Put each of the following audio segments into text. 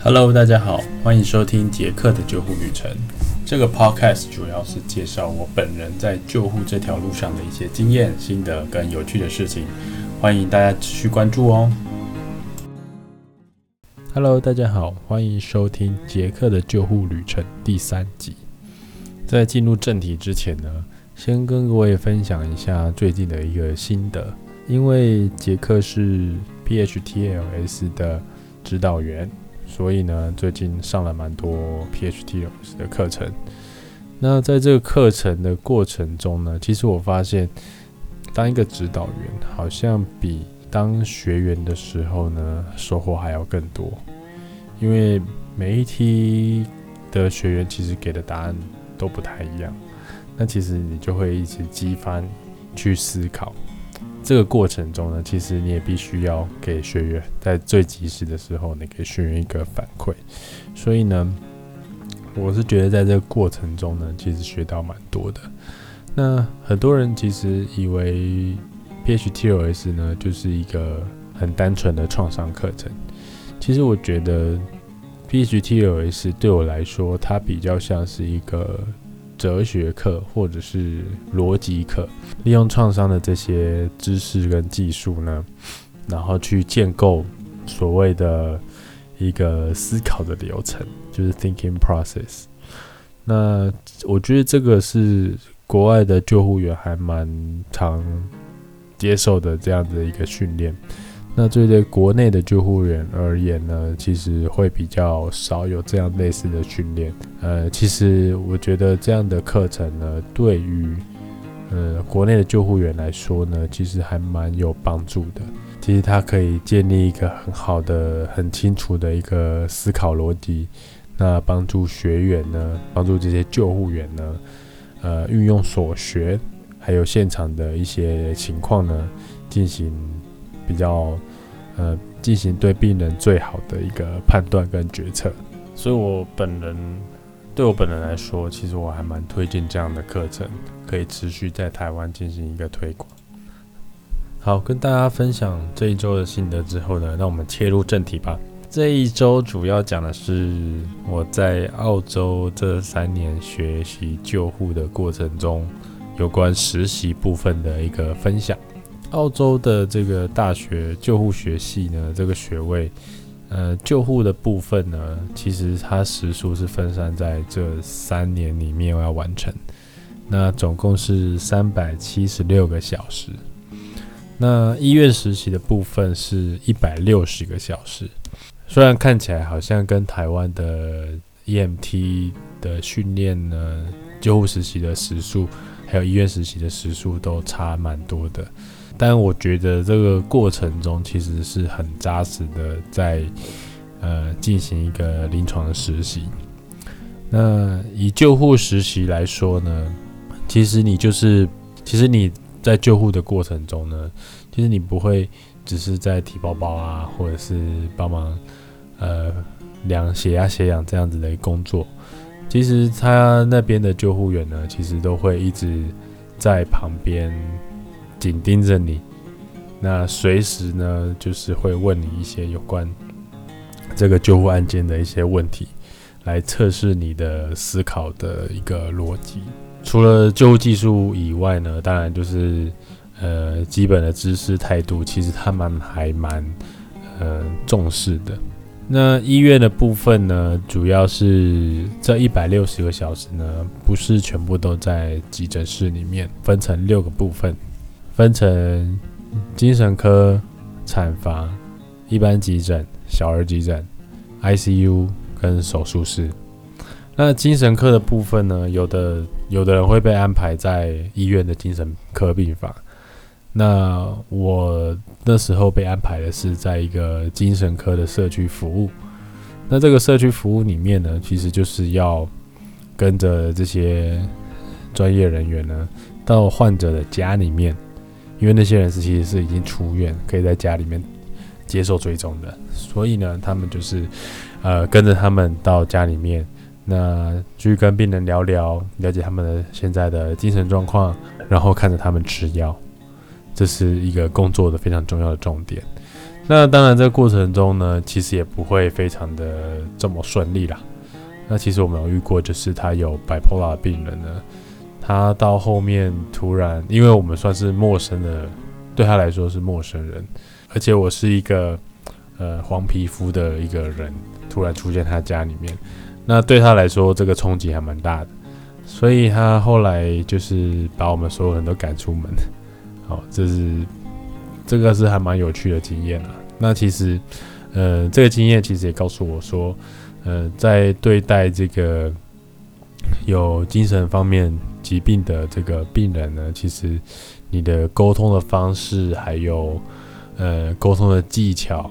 Hello，大家好，欢迎收听杰克的救护旅程。这个 Podcast 主要是介绍我本人在救护这条路上的一些经验、心得跟有趣的事情，欢迎大家持续关注哦。Hello，大家好，欢迎收听杰克的救护旅程第三集。在进入正题之前呢，先跟各位分享一下最近的一个心得，因为杰克是 PHTLS 的指导员。所以呢，最近上了蛮多 PHT 的课程。那在这个课程的过程中呢，其实我发现，当一个指导员好像比当学员的时候呢，收获还要更多。因为每一题的学员其实给的答案都不太一样，那其实你就会一直激发去思考。这个过程中呢，其实你也必须要给学员在最及时的时候，你给学员一个反馈。所以呢，我是觉得在这个过程中呢，其实学到蛮多的。那很多人其实以为 PHTLS 呢就是一个很单纯的创伤课程，其实我觉得 PHTLS 对我来说，它比较像是一个。哲学课或者是逻辑课，利用创伤的这些知识跟技术呢，然后去建构所谓的一个思考的流程，就是 thinking process。那我觉得这个是国外的救护员还蛮常接受的这样的一个训练。那对对国内的救护员而言呢，其实会比较少有这样类似的训练。呃，其实我觉得这样的课程呢，对于呃国内的救护员来说呢，其实还蛮有帮助的。其实它可以建立一个很好的、很清楚的一个思考逻辑，那帮助学员呢，帮助这些救护员呢，呃，运用所学，还有现场的一些情况呢，进行比较。呃，进行对病人最好的一个判断跟决策，所以我本人对我本人来说，其实我还蛮推荐这样的课程，可以持续在台湾进行一个推广。好，跟大家分享这一周的心得之后呢，那我们切入正题吧。这一周主要讲的是我在澳洲这三年学习救护的过程中，有关实习部分的一个分享。澳洲的这个大学救护学系呢，这个学位，呃，救护的部分呢，其实它时数是分散在这三年里面要完成，那总共是三百七十六个小时。那医院实习的部分是一百六十个小时，虽然看起来好像跟台湾的 EMT 的训练呢，救护实习的时数，还有医院实习的时数都差蛮多的。但我觉得这个过程中其实是很扎实的，在呃进行一个临床的实习。那以救护实习来说呢，其实你就是，其实你在救护的过程中呢，其实你不会只是在提包包啊，或者是帮忙呃量血压、血氧这样子的工作。其实他那边的救护员呢，其实都会一直在旁边。紧盯着你，那随时呢，就是会问你一些有关这个救护案件的一些问题，来测试你的思考的一个逻辑。除了救护技术以外呢，当然就是呃基本的知识态度，其实他们还蛮呃重视的。那医院的部分呢，主要是这一百六十个小时呢，不是全部都在急诊室里面，分成六个部分。分成精神科、产房、一般急诊、小儿急诊、ICU 跟手术室。那精神科的部分呢？有的有的人会被安排在医院的精神科病房。那我那时候被安排的是在一个精神科的社区服务。那这个社区服务里面呢，其实就是要跟着这些专业人员呢，到患者的家里面。因为那些人是其实是已经出院，可以在家里面接受追踪的，所以呢，他们就是呃跟着他们到家里面，那去跟病人聊聊，了解他们的现在的精神状况，然后看着他们吃药，这是一个工作的非常重要的重点。那当然，这个过程中呢，其实也不会非常的这么顺利啦。那其实我们有遇过，就是他有 bipolar 病人呢，他到后面突然，因为我们算是陌生的，对他来说是陌生人，而且我是一个呃黄皮肤的一个人，突然出现他家里面，那对他来说这个冲击还蛮大的，所以他后来就是把我们所有人都赶出门。好，这是这个是还蛮有趣的经验啊。那其实，呃，这个经验其实也告诉我说。呃，在对待这个有精神方面疾病的这个病人呢，其实你的沟通的方式，还有呃沟通的技巧，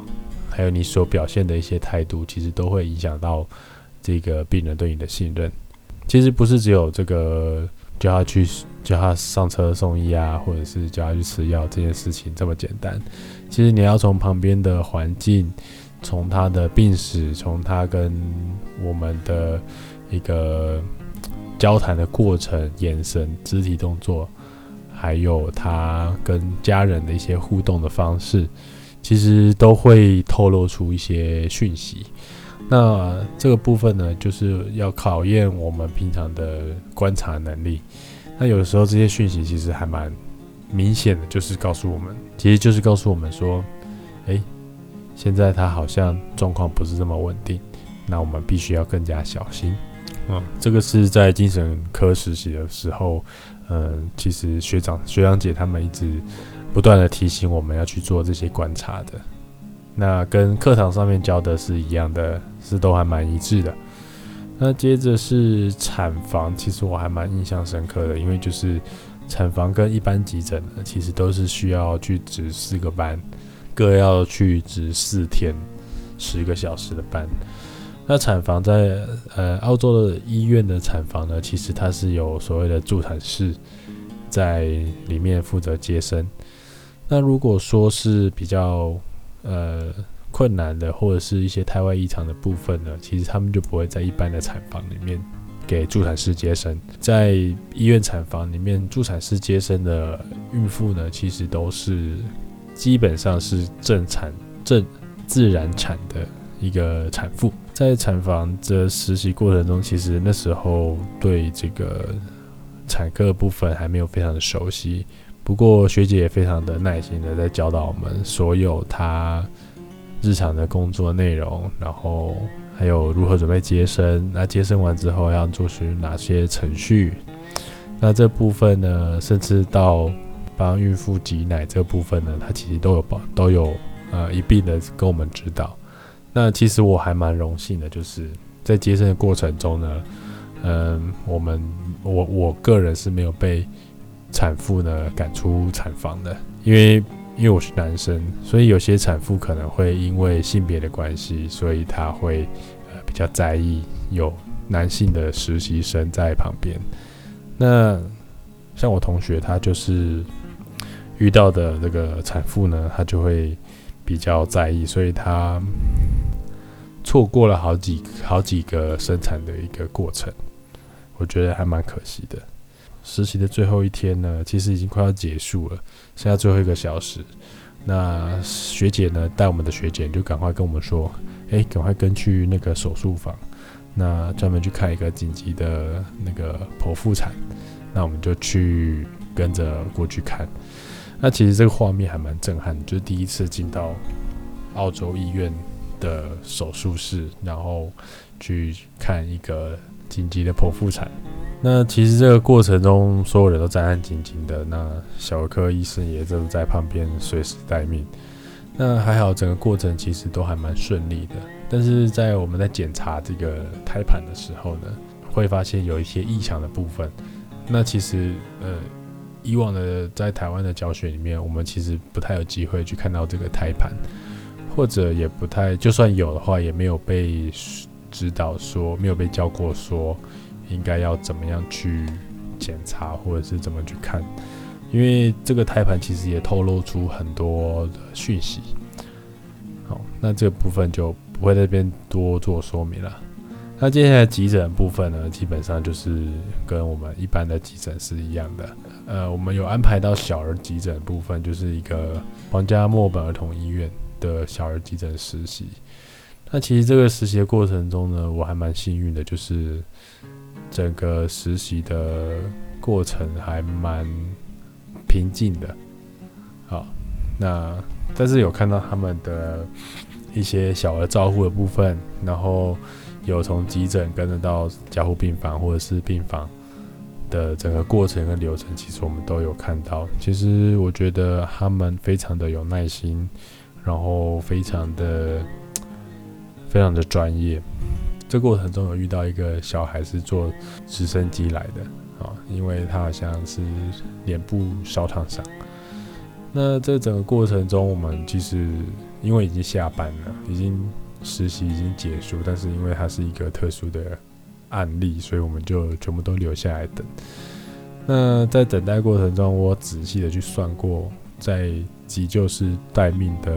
还有你所表现的一些态度，其实都会影响到这个病人对你的信任。其实不是只有这个叫他去叫他上车送医啊，或者是叫他去吃药这件事情这么简单。其实你要从旁边的环境。从他的病史，从他跟我们的一个交谈的过程、眼神、肢体动作，还有他跟家人的一些互动的方式，其实都会透露出一些讯息。那这个部分呢，就是要考验我们平常的观察能力。那有的时候这些讯息其实还蛮明显的，就是告诉我们，其实就是告诉我们说，哎。现在他好像状况不是这么稳定，那我们必须要更加小心。嗯，这个是在精神科实习的时候，嗯，其实学长学长姐他们一直不断的提醒我们要去做这些观察的。那跟课堂上面教的是一样的，是都还蛮一致的。那接着是产房，其实我还蛮印象深刻的，因为就是产房跟一般急诊，其实都是需要去值四个班。各要去值四天，十个小时的班。那产房在呃澳洲的医院的产房呢，其实它是有所谓的助产士在里面负责接生。那如果说是比较呃困难的，或者是一些胎外异常的部分呢，其实他们就不会在一般的产房里面给助产士接生。在医院产房里面，助产士接生的孕妇呢，其实都是。基本上是正产、正自然产的一个产妇，在产房的实习过程中，其实那时候对这个产科部分还没有非常的熟悉。不过学姐也非常的耐心的在教导我们所有她日常的工作内容，然后还有如何准备接生，那接生完之后要做出哪些程序。那这部分呢，甚至到。帮孕妇挤奶这部分呢，她其实都有保都有呃一并的跟我们指导。那其实我还蛮荣幸的，就是在接生的过程中呢，嗯，我们我我个人是没有被产妇呢赶出产房的，因为因为我是男生，所以有些产妇可能会因为性别的关系，所以他会呃比较在意有男性的实习生在旁边。那像我同学，他就是。遇到的这个产妇呢，他就会比较在意，所以他错过了好几好几个生产的一个过程，我觉得还蛮可惜的。实习的最后一天呢，其实已经快要结束了，剩下最后一个小时。那学姐呢，带我们的学姐就赶快跟我们说：“哎，赶快跟去那个手术房，那专门去看一个紧急的那个剖腹产。”那我们就去跟着过去看。那其实这个画面还蛮震撼，就是第一次进到澳洲医院的手术室，然后去看一个紧急的剖腹产。那其实这个过程中，所有人都战战兢兢的，那小儿科医生也正在旁边随时待命。那还好，整个过程其实都还蛮顺利的。但是在我们在检查这个胎盘的时候呢，会发现有一些异常的部分。那其实呃。以往的在台湾的教学里面，我们其实不太有机会去看到这个胎盘，或者也不太，就算有的话，也没有被指导说，没有被教过说应该要怎么样去检查，或者是怎么去看，因为这个胎盘其实也透露出很多讯息。好，那这部分就不会在这边多做说明了。那接下来急诊部分呢，基本上就是跟我们一般的急诊是一样的。呃，我们有安排到小儿急诊部分，就是一个皇家墨本儿童医院。的小儿急诊实习。那其实这个实习的过程中呢，我还蛮幸运的，就是整个实习的过程还蛮平静的。好，那但是有看到他们的一些小儿照护的部分，然后有从急诊跟着到加护病房或者是病房的整个过程跟流程，其实我们都有看到。其实我觉得他们非常的有耐心，然后非常的。非常的专业，这过程中有遇到一个小孩是坐直升机来的啊，因为他好像是脸部烧烫伤。那这整个过程中，我们其实因为已经下班了，已经实习已经结束，但是因为它是一个特殊的案例，所以我们就全部都留下来等。那在等待过程中，我仔细的去算过，在急救室待命的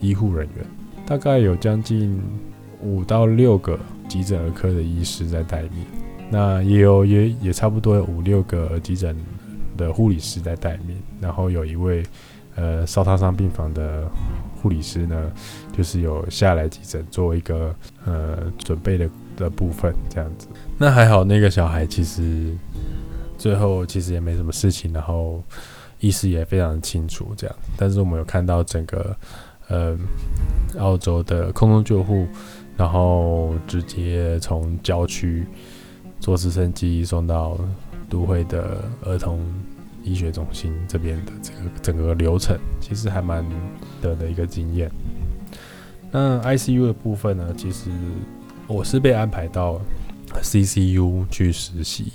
医护人员。大概有将近五到六个急诊儿科的医师在待命，那也有也也差不多有五六个急诊的护理师在待命，然后有一位呃烧烫伤病房的护理师呢，就是有下来急诊做一个呃准备的的部分这样子。那还好，那个小孩其实最后其实也没什么事情，然后意识也非常清楚这样。但是我们有看到整个。呃，澳洲的空中救护，然后直接从郊区坐直升机送到都会的儿童医学中心这边的这个整个流程，其实还蛮得的一个经验。那 ICU 的部分呢，其实我是被安排到 CCU 去实习。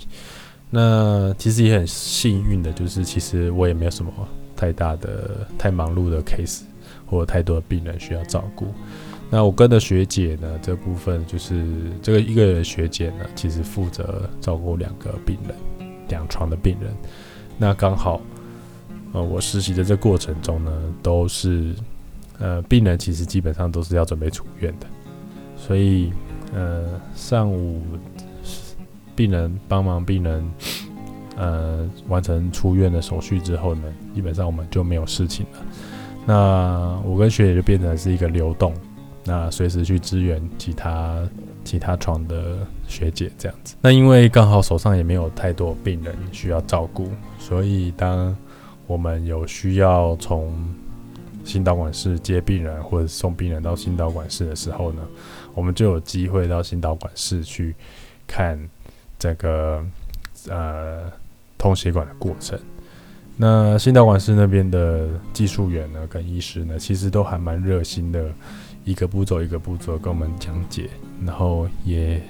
那其实也很幸运的，就是其实我也没有什么太大的、太忙碌的 case。或太多的病人需要照顾，那我跟的学姐呢？这部分就是这个一个人学姐呢，其实负责照顾两个病人，两床的病人。那刚好，呃，我实习的这过程中呢，都是呃病人其实基本上都是要准备出院的，所以呃上午病人帮忙病人呃完成出院的手续之后呢，基本上我们就没有事情了。那我跟学姐就变成是一个流动，那随时去支援其他其他床的学姐这样子。那因为刚好手上也没有太多病人需要照顾，所以当我们有需要从心导管室接病人或者送病人到心导管室的时候呢，我们就有机会到心导管室去看这个呃通血管的过程。那心导管室那边的技术员呢，跟医师呢，其实都还蛮热心的，一个步骤一个步骤跟我们讲解，然后也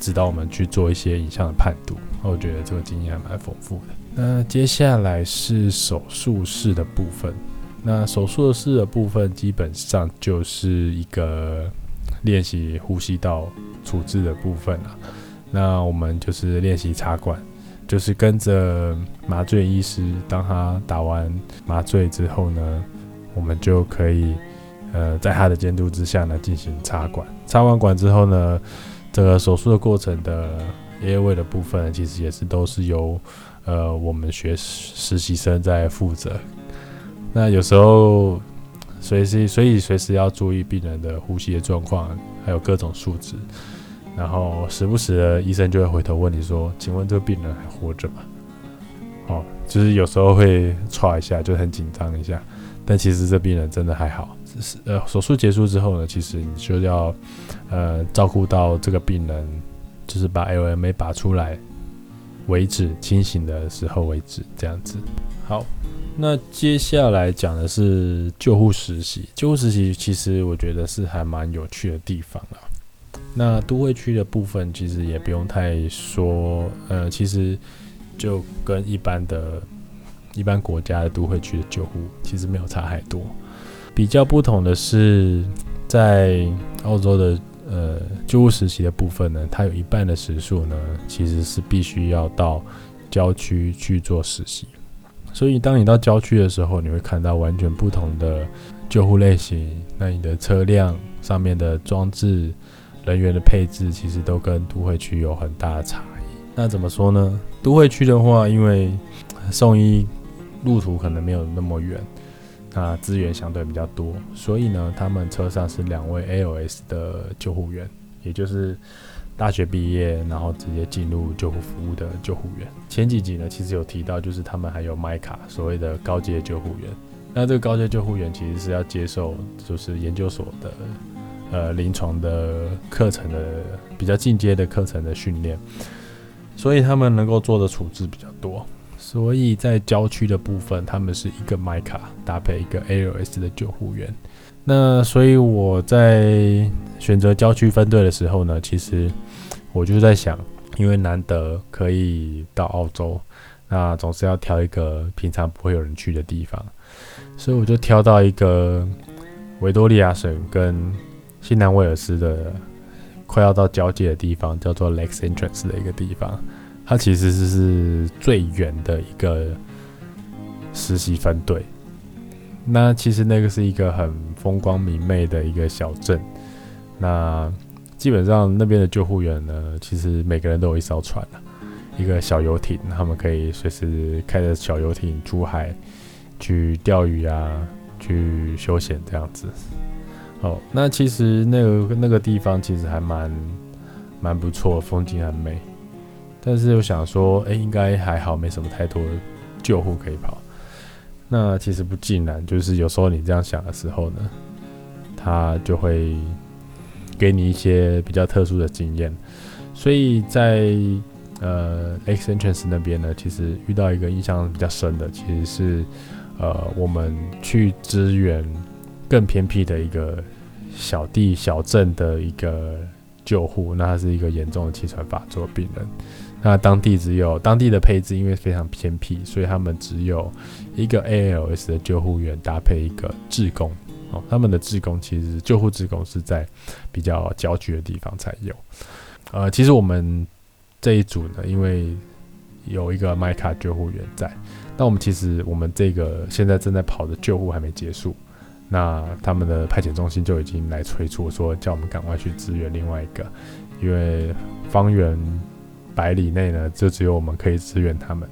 指导我们去做一些影像的判读。我觉得这个经验还蛮丰富的。那接下来是手术室的部分。那手术室的部分基本上就是一个练习呼吸道处置的部分了。那我们就是练习插管。就是跟着麻醉医师，当他打完麻醉之后呢，我们就可以，呃，在他的监督之下呢进行插管。插完管之后呢，这个手术的过程的 A 位的部分，其实也是都是由呃我们学实习生在负责。那有时候随时所以随时要注意病人的呼吸的状况，还有各种数值。然后时不时的医生就会回头问你说：“请问这个病人还活着吗？”哦，就是有时候会歘一下，就很紧张一下。但其实这病人真的还好。是呃，手术结束之后呢，其实你就要呃照顾到这个病人，就是把 LMA 拔出来为止，清醒的时候为止，这样子。好，那接下来讲的是救护实习。救护实习其实我觉得是还蛮有趣的地方啊。那都会区的部分其实也不用太说，呃，其实就跟一般的、一般国家的都会区的救护其实没有差太多。比较不同的是，在澳洲的呃救护实习的部分呢，它有一半的时数呢，其实是必须要到郊区去做实习。所以当你到郊区的时候，你会看到完全不同的救护类型，那你的车辆上面的装置。人员的配置其实都跟都会区有很大的差异。那怎么说呢？都会区的话，因为送医路途可能没有那么远，那资源相对比较多，所以呢，他们车上是两位 ALS 的救护员，也就是大学毕业然后直接进入救护服务的救护员。前几集呢，其实有提到，就是他们还有麦卡所谓的高阶救护员。那这个高阶救护员其实是要接受就是研究所的呃临床的课程的比较进阶的课程的训练，所以他们能够做的处置比较多。所以在郊区的部分，他们是一个麦卡搭配一个 ALS 的救护员。那所以我在选择郊区分队的时候呢，其实我就在想，因为难得可以到澳洲，那总是要挑一个平常不会有人去的地方，所以我就挑到一个维多利亚省跟新南威尔斯的快要到交界的地方，叫做 Lakes Entrance 的一个地方。它其实是是最远的一个实习分队。那其实那个是一个很风光明媚的一个小镇。那基本上那边的救护员呢，其实每个人都有一艘船一个小游艇，他们可以随时开着小游艇出海去钓鱼啊，去休闲这样子。哦，那其实那个那个地方其实还蛮蛮不错，风景很美。但是又想说，哎，应该还好，没什么太多救护可以跑。那其实不尽然，就是有时候你这样想的时候呢，他就会给你一些比较特殊的经验。所以在呃 X Entrance 那边呢，其实遇到一个印象比较深的，其实是呃我们去支援更偏僻的一个小地小镇的一个救护，那他是一个严重的气喘发作病人。那当地只有当地的配置，因为非常偏僻，所以他们只有一个 ALS 的救护员搭配一个志工。哦，他们的志工其实救护志工是在比较郊区的地方才有。呃，其实我们这一组呢，因为有一个麦卡救护员在，那我们其实我们这个现在正在跑的救护还没结束，那他们的派遣中心就已经来催促说，叫我们赶快去支援另外一个，因为方圆。百里内呢，就只有我们可以支援他们，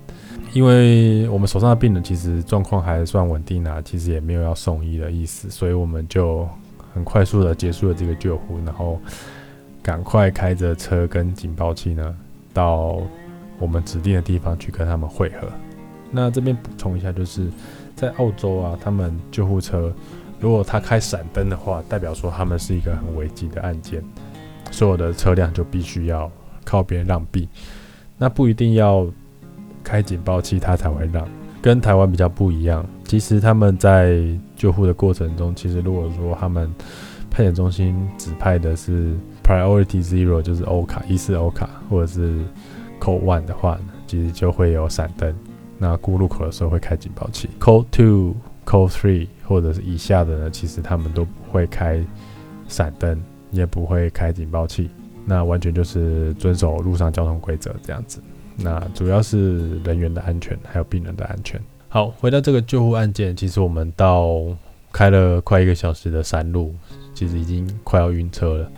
因为我们手上的病人其实状况还算稳定啊，其实也没有要送医的意思，所以我们就很快速的结束了这个救护，然后赶快开着车跟警报器呢，到我们指定的地方去跟他们会合。那这边补充一下，就是在澳洲啊，他们救护车如果他开闪灯的话，代表说他们是一个很危急的案件，所有的车辆就必须要。靠别人让避，那不一定要开警报器他才会让，跟台湾比较不一样。其实他们在救护的过程中，其实如果说他们派遣中心指派的是 Priority Zero，就是欧卡一四欧卡，或者是 Code One 的话呢，其实就会有闪灯。那过路口的时候会开警报器。Code Two、Code Three 或者是以下的呢，其实他们都不会开闪灯，也不会开警报器。那完全就是遵守路上交通规则这样子。那主要是人员的安全，还有病人的安全。好，回到这个救护案件，其实我们到开了快一个小时的山路，其实已经快要晕车了，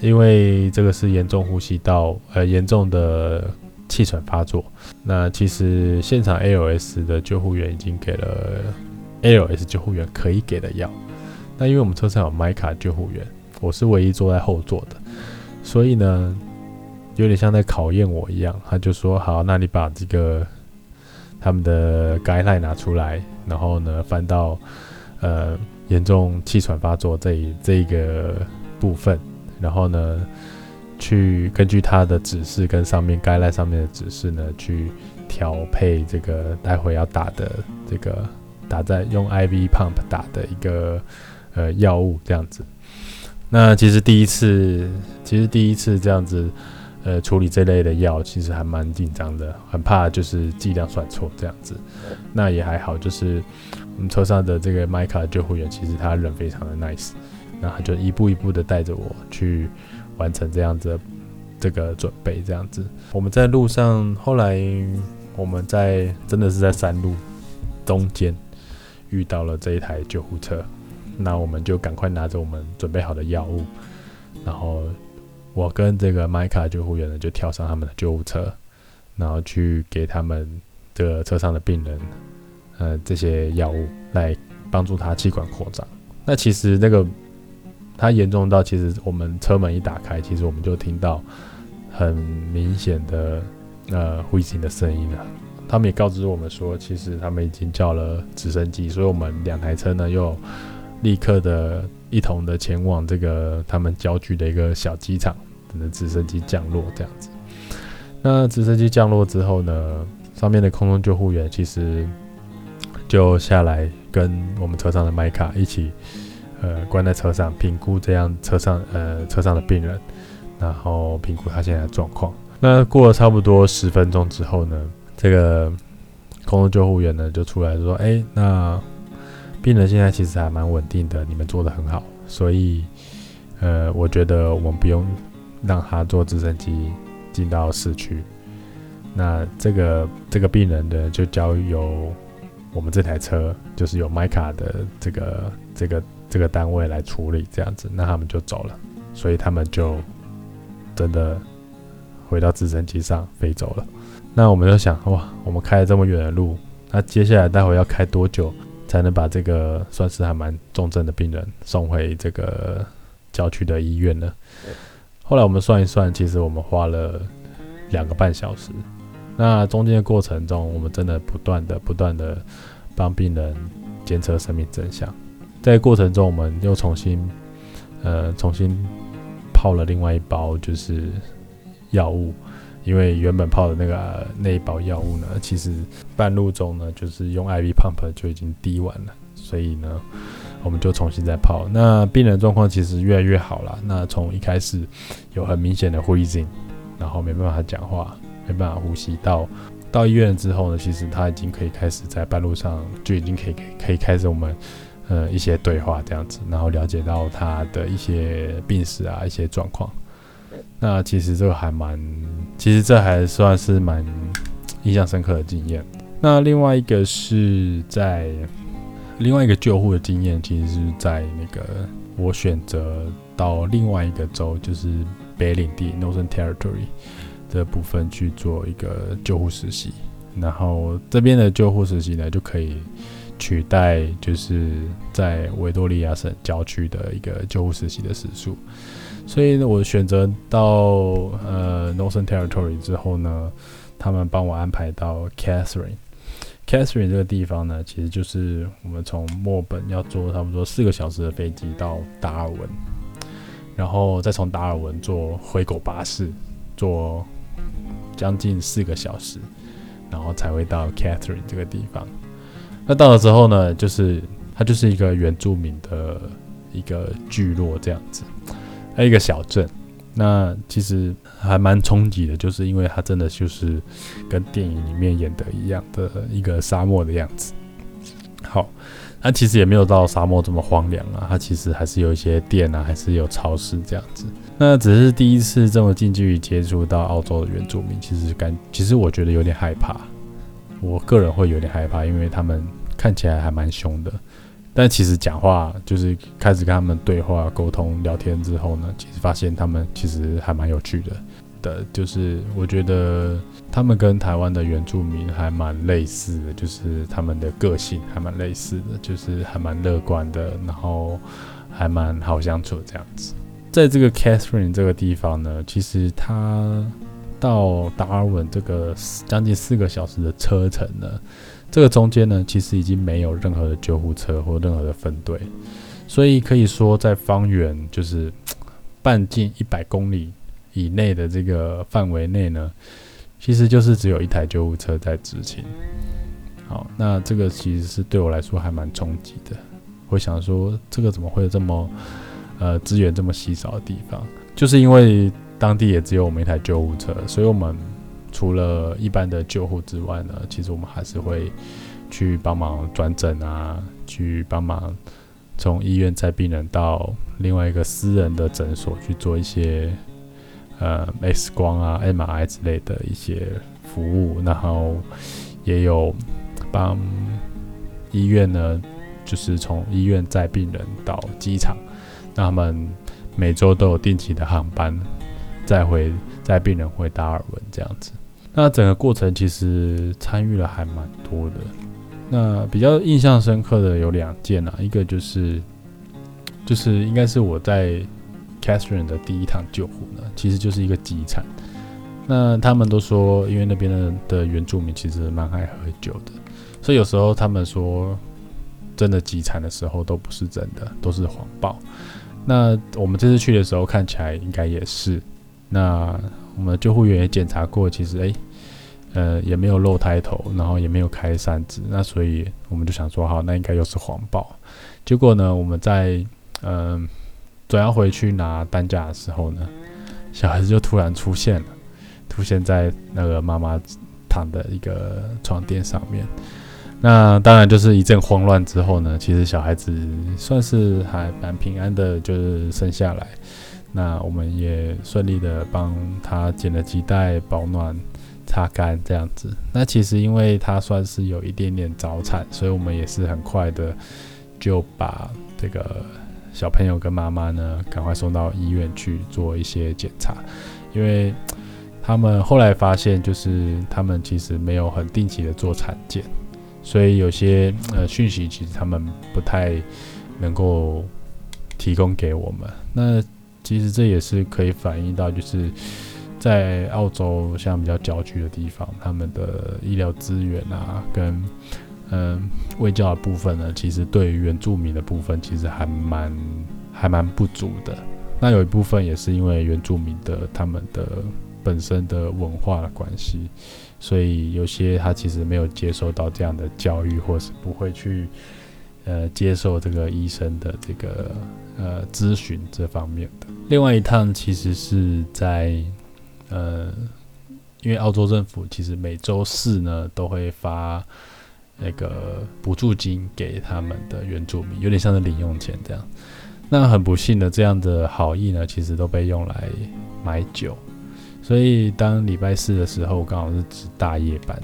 因为这个是严重呼吸道呃严重的气喘发作。那其实现场 AOS 的救护员已经给了 L.S. 救护员可以给的药。那因为我们车上有麦卡救护员，我是唯一坐在后座的。所以呢，有点像在考验我一样。他就说：“好，那你把这个他们的 guideline 拿出来，然后呢，翻到呃严重气喘发作这一这个部分，然后呢，去根据他的指示跟上面 guideline 上面的指示呢，去调配这个待会要打的这个打在用 IV pump 打的一个呃药物这样子。”那其实第一次，其实第一次这样子，呃，处理这类的药，其实还蛮紧张的，很怕就是剂量算错这样子。那也还好，就是我们车上的这个麦卡救护员，其实他人非常的 nice，那他就一步一步的带着我去完成这样子这个准备，这样子。我们在路上，后来我们在真的是在山路中间遇到了这一台救护车。那我们就赶快拿着我们准备好的药物，然后我跟这个麦卡救护员呢就跳上他们的救护车，然后去给他们的车上的病人，呃，这些药物来帮助他气管扩张。那其实那个他严重到，其实我们车门一打开，其实我们就听到很明显的呃呼吸的声音了。他们也告知我们说，其实他们已经叫了直升机，所以我们两台车呢又立刻的一同的前往这个他们郊区的一个小机场，等着直升机降落这样子。那直升机降落之后呢，上面的空中救护员其实就下来跟我们车上的麦卡一起，呃，关在车上评估这样车上呃车上的病人，然后评估他现在的状况。那过了差不多十分钟之后呢？这个空中救护员呢，就出来说：“哎，那病人现在其实还蛮稳定的，你们做的很好，所以，呃，我觉得我们不用让他坐直升机进到市区。那这个这个病人呢，就交由我们这台车，就是有麦卡的这个这个这个单位来处理，这样子，那他们就走了，所以他们就真的回到直升机上飞走了。”那我们就想，哇，我们开了这么远的路，那接下来待会要开多久才能把这个算是还蛮重症的病人送回这个郊区的医院呢？后来我们算一算，其实我们花了两个半小时。那中间的过程中，我们真的不断的、不断的帮病人监测生命真相。在过程中，我们又重新，呃，重新泡了另外一包，就是药物。因为原本泡的那个那一包药物呢，其实半路中呢，就是用 IV pump 就已经滴完了，所以呢，我们就重新再泡。那病人状况其实越来越好了。那从一开始有很明显的 wheezing，然后没办法讲话，没办法呼吸，到到医院之后呢，其实他已经可以开始在半路上就已经可以可以开始我们呃一些对话这样子，然后了解到他的一些病史啊，一些状况。那其实这个还蛮，其实这还算是蛮印象深刻的经验。那另外一个是在另外一个救护的经验，其实是在那个我选择到另外一个州，就是北领地 （Northern Territory） 的部分去做一个救护实习。然后这边的救护实习呢，就可以取代就是在维多利亚省郊区的一个救护实习的时数。所以呢，我选择到呃 Northern Territory 之后呢，他们帮我安排到 Catherine。Catherine 这个地方呢，其实就是我们从墨本要坐差不多四个小时的飞机到达尔文，然后再从达尔文坐回狗巴士，坐将近四个小时，然后才会到 Catherine 这个地方。那到了之后呢，就是它就是一个原住民的一个聚落这样子。还有一个小镇，那其实还蛮冲击的，就是因为它真的就是跟电影里面演的一样的一个沙漠的样子。好，那其实也没有到沙漠这么荒凉啊，它其实还是有一些店啊，还是有超市这样子。那只是第一次这么近距离接触到澳洲的原住民，其实感其实我觉得有点害怕，我个人会有点害怕，因为他们看起来还蛮凶的。但其实讲话就是开始跟他们对话、沟通、聊天之后呢，其实发现他们其实还蛮有趣的。的，就是我觉得他们跟台湾的原住民还蛮类似的，就是他们的个性还蛮类似的，就是还蛮乐观的，然后还蛮好相处这样子。在这个 Catherine 这个地方呢，其实他到达尔文这个将近四个小时的车程呢。这个中间呢，其实已经没有任何的救护车或任何的分队，所以可以说在方圆就是半径一百公里以内的这个范围内呢，其实就是只有一台救护车在执勤。好，那这个其实是对我来说还蛮冲击的。我想说，这个怎么会有这么呃资源这么稀少的地方？就是因为当地也只有我们一台救护车，所以我们。除了一般的救护之外呢，其实我们还是会去帮忙转诊啊，去帮忙从医院载病人到另外一个私人的诊所去做一些呃 X 光啊、MRI 之类的一些服务，然后也有帮医院呢，就是从医院载病人到机场，那他们每周都有定期的航班再回载病人回达尔文这样子。那整个过程其实参与了还蛮多的。那比较印象深刻的有两件啊，一个就是就是应该是我在 Catherine 的第一趟救护呢，其实就是一个急产。那他们都说，因为那边的的原住民其实蛮爱喝酒的，所以有时候他们说真的急产的时候都不是真的，都是谎报。那我们这次去的时候看起来应该也是。那我们救护员也检查过，其实诶，呃也没有露胎头，然后也没有开扇子，那所以我们就想说，好，那应该又是谎报。结果呢，我们在嗯准要回去拿担架的时候呢，小孩子就突然出现了。出现在那个妈妈躺的一个床垫上面，那当然就是一阵慌乱之后呢，其实小孩子算是还蛮平安的，就是生下来。那我们也顺利的帮他剪了脐带、保暖、擦干这样子。那其实因为他算是有一点点早产，所以我们也是很快的就把这个小朋友跟妈妈呢赶快送到医院去做一些检查，因为。他们后来发现，就是他们其实没有很定期的做产检，所以有些呃讯息其实他们不太能够提供给我们。那其实这也是可以反映到，就是在澳洲像比较郊区的地方，他们的医疗资源啊，跟嗯卫教的部分呢，其实对于原住民的部分，其实还蛮还蛮不足的。那有一部分也是因为原住民的他们的。本身的文化的关系，所以有些他其实没有接受到这样的教育，或是不会去呃接受这个医生的这个呃咨询这方面的。另外一趟其实是在呃，因为澳洲政府其实每周四呢都会发那个补助金给他们的原住民，有点像是零用钱这样。那很不幸的，这样的好意呢，其实都被用来买酒。所以当礼拜四的时候，刚好是值大夜班，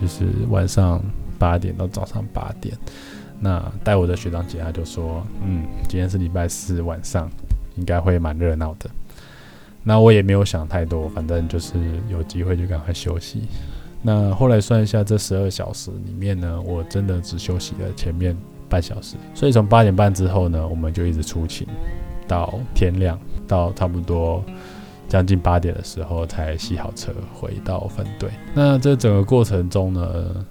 就是晚上八点到早上八点。那带我的学长姐她就说：“嗯，今天是礼拜四晚上，应该会蛮热闹的。”那我也没有想太多，反正就是有机会就赶快休息。那后来算一下，这十二小时里面呢，我真的只休息了前面半小时。所以从八点半之后呢，我们就一直出勤到天亮，到差不多。将近八点的时候才洗好车回到分队。那这整个过程中呢，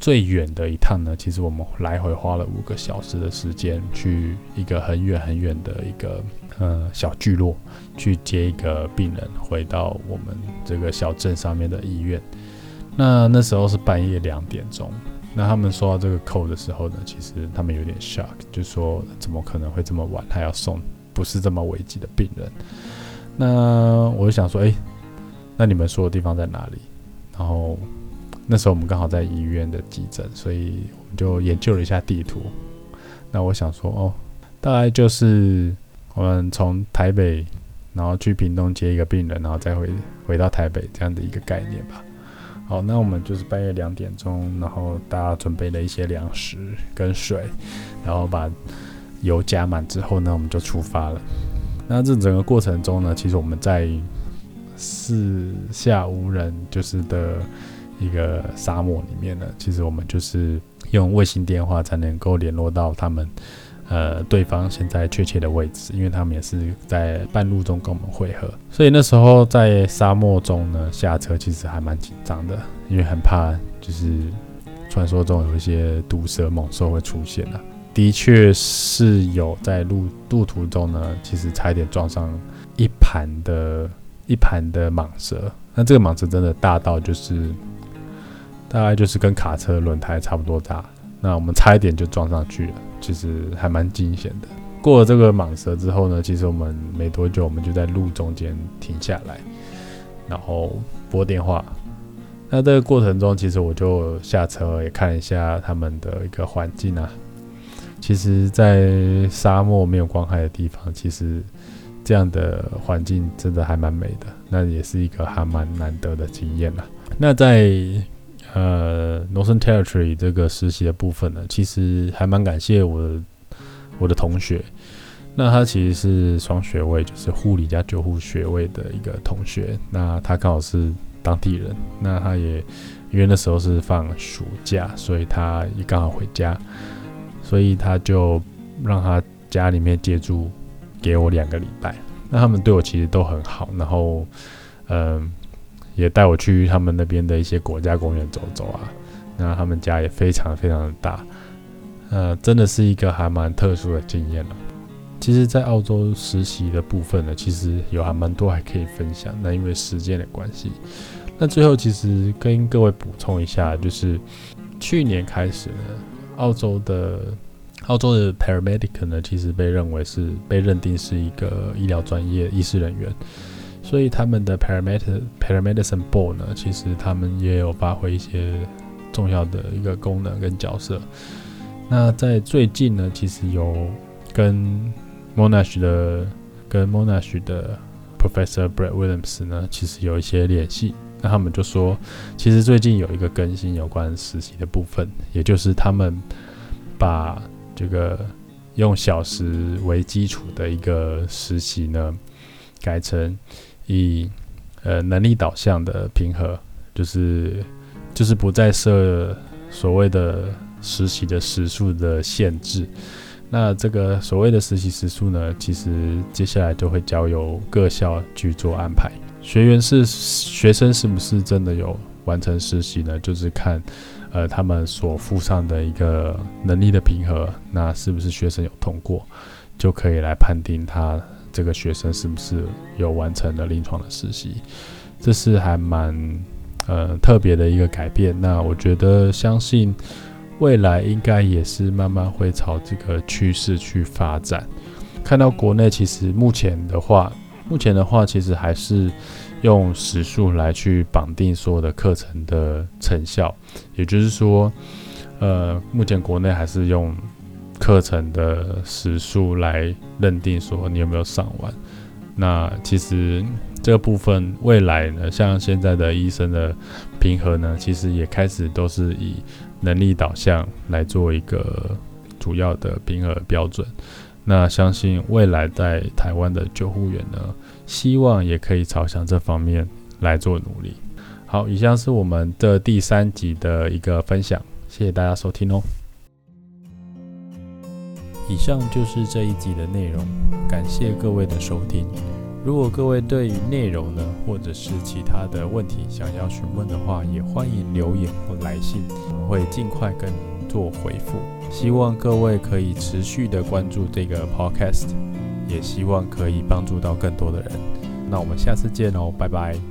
最远的一趟呢，其实我们来回花了五个小时的时间，去一个很远很远的一个呃小聚落去接一个病人回到我们这个小镇上面的医院。那那时候是半夜两点钟。那他们收到这个扣的时候呢，其实他们有点 shock，就说怎么可能会这么晚还要送不是这么危急的病人？那我就想说，哎，那你们说的地方在哪里？然后那时候我们刚好在医院的急诊，所以我们就研究了一下地图。那我想说，哦，大概就是我们从台北，然后去屏东接一个病人，然后再回回到台北这样的一个概念吧。好，那我们就是半夜两点钟，然后大家准备了一些粮食跟水，然后把油加满之后呢，我们就出发了。那这整个过程中呢，其实我们在四下无人就是的一个沙漠里面呢，其实我们就是用卫星电话才能够联络到他们，呃，对方现在确切的位置，因为他们也是在半路中跟我们会合，所以那时候在沙漠中呢下车其实还蛮紧张的，因为很怕就是传说中有一些毒蛇猛兽会出现啊。的确是有在路路途中呢，其实差一点撞上一盘的一盘的蟒蛇。那这个蟒蛇真的大到就是大概就是跟卡车轮胎差不多大。那我们差一点就撞上去了，其实还蛮惊险的。过了这个蟒蛇之后呢，其实我们没多久，我们就在路中间停下来，然后拨电话。那这个过程中，其实我就下车也看一下他们的一个环境啊。其实，在沙漠没有光害的地方，其实这样的环境真的还蛮美的。那也是一个还蛮难得的经验啦。那在呃 Northern Territory 这个实习的部分呢，其实还蛮感谢我的我的同学。那他其实是双学位，就是护理加救护学位的一个同学。那他刚好是当地人，那他也因为那时候是放暑假，所以他也刚好回家，所以他就让他家里面借住给我两个礼拜。那他们对我其实都很好，然后嗯，也带我去他们那边的一些国家公园走走啊。那他们家也非常非常的大，呃，真的是一个还蛮特殊的经验了。其实，在澳洲实习的部分呢，其实有还蛮多还可以分享。那因为时间的关系，那最后其实跟各位补充一下，就是去年开始呢，澳洲的澳洲的 paramedic 呢，其实被认为是被认定是一个医疗专业医师人员，所以他们的 paramedic paramedicine board 呢，其实他们也有发挥一些重要的一个功能跟角色。那在最近呢，其实有跟 Monash 的跟 Monash 的 Professor Brett Williams 呢，其实有一些联系。那他们就说，其实最近有一个更新有关实习的部分，也就是他们把这个用小时为基础的一个实习呢，改成以呃能力导向的平和，就是就是不再设所谓的实习的时数的限制。那这个所谓的实习时数呢，其实接下来就会交由各校去做安排。学员是学生是不是真的有完成实习呢？就是看，呃，他们所附上的一个能力的评核，那是不是学生有通过，就可以来判定他这个学生是不是有完成了临床的实习。这是还蛮呃特别的一个改变。那我觉得相信。未来应该也是慢慢会朝这个趋势去发展。看到国内其实目前的话，目前的话其实还是用时数来去绑定所有的课程的成效，也就是说，呃，目前国内还是用课程的时数来认定说你有没有上完。那其实这个部分未来呢，像现在的医生的评核呢，其实也开始都是以能力导向来做一个主要的评核标准，那相信未来在台湾的救护员呢，希望也可以朝向这方面来做努力。好，以上是我们的第三集的一个分享，谢谢大家收听哦。以上就是这一集的内容，感谢各位的收听。如果各位对于内容呢，或者是其他的问题想要询问的话，也欢迎留言或来信，我们会尽快跟您做回复。希望各位可以持续的关注这个 podcast，也希望可以帮助到更多的人。那我们下次见哦，拜拜。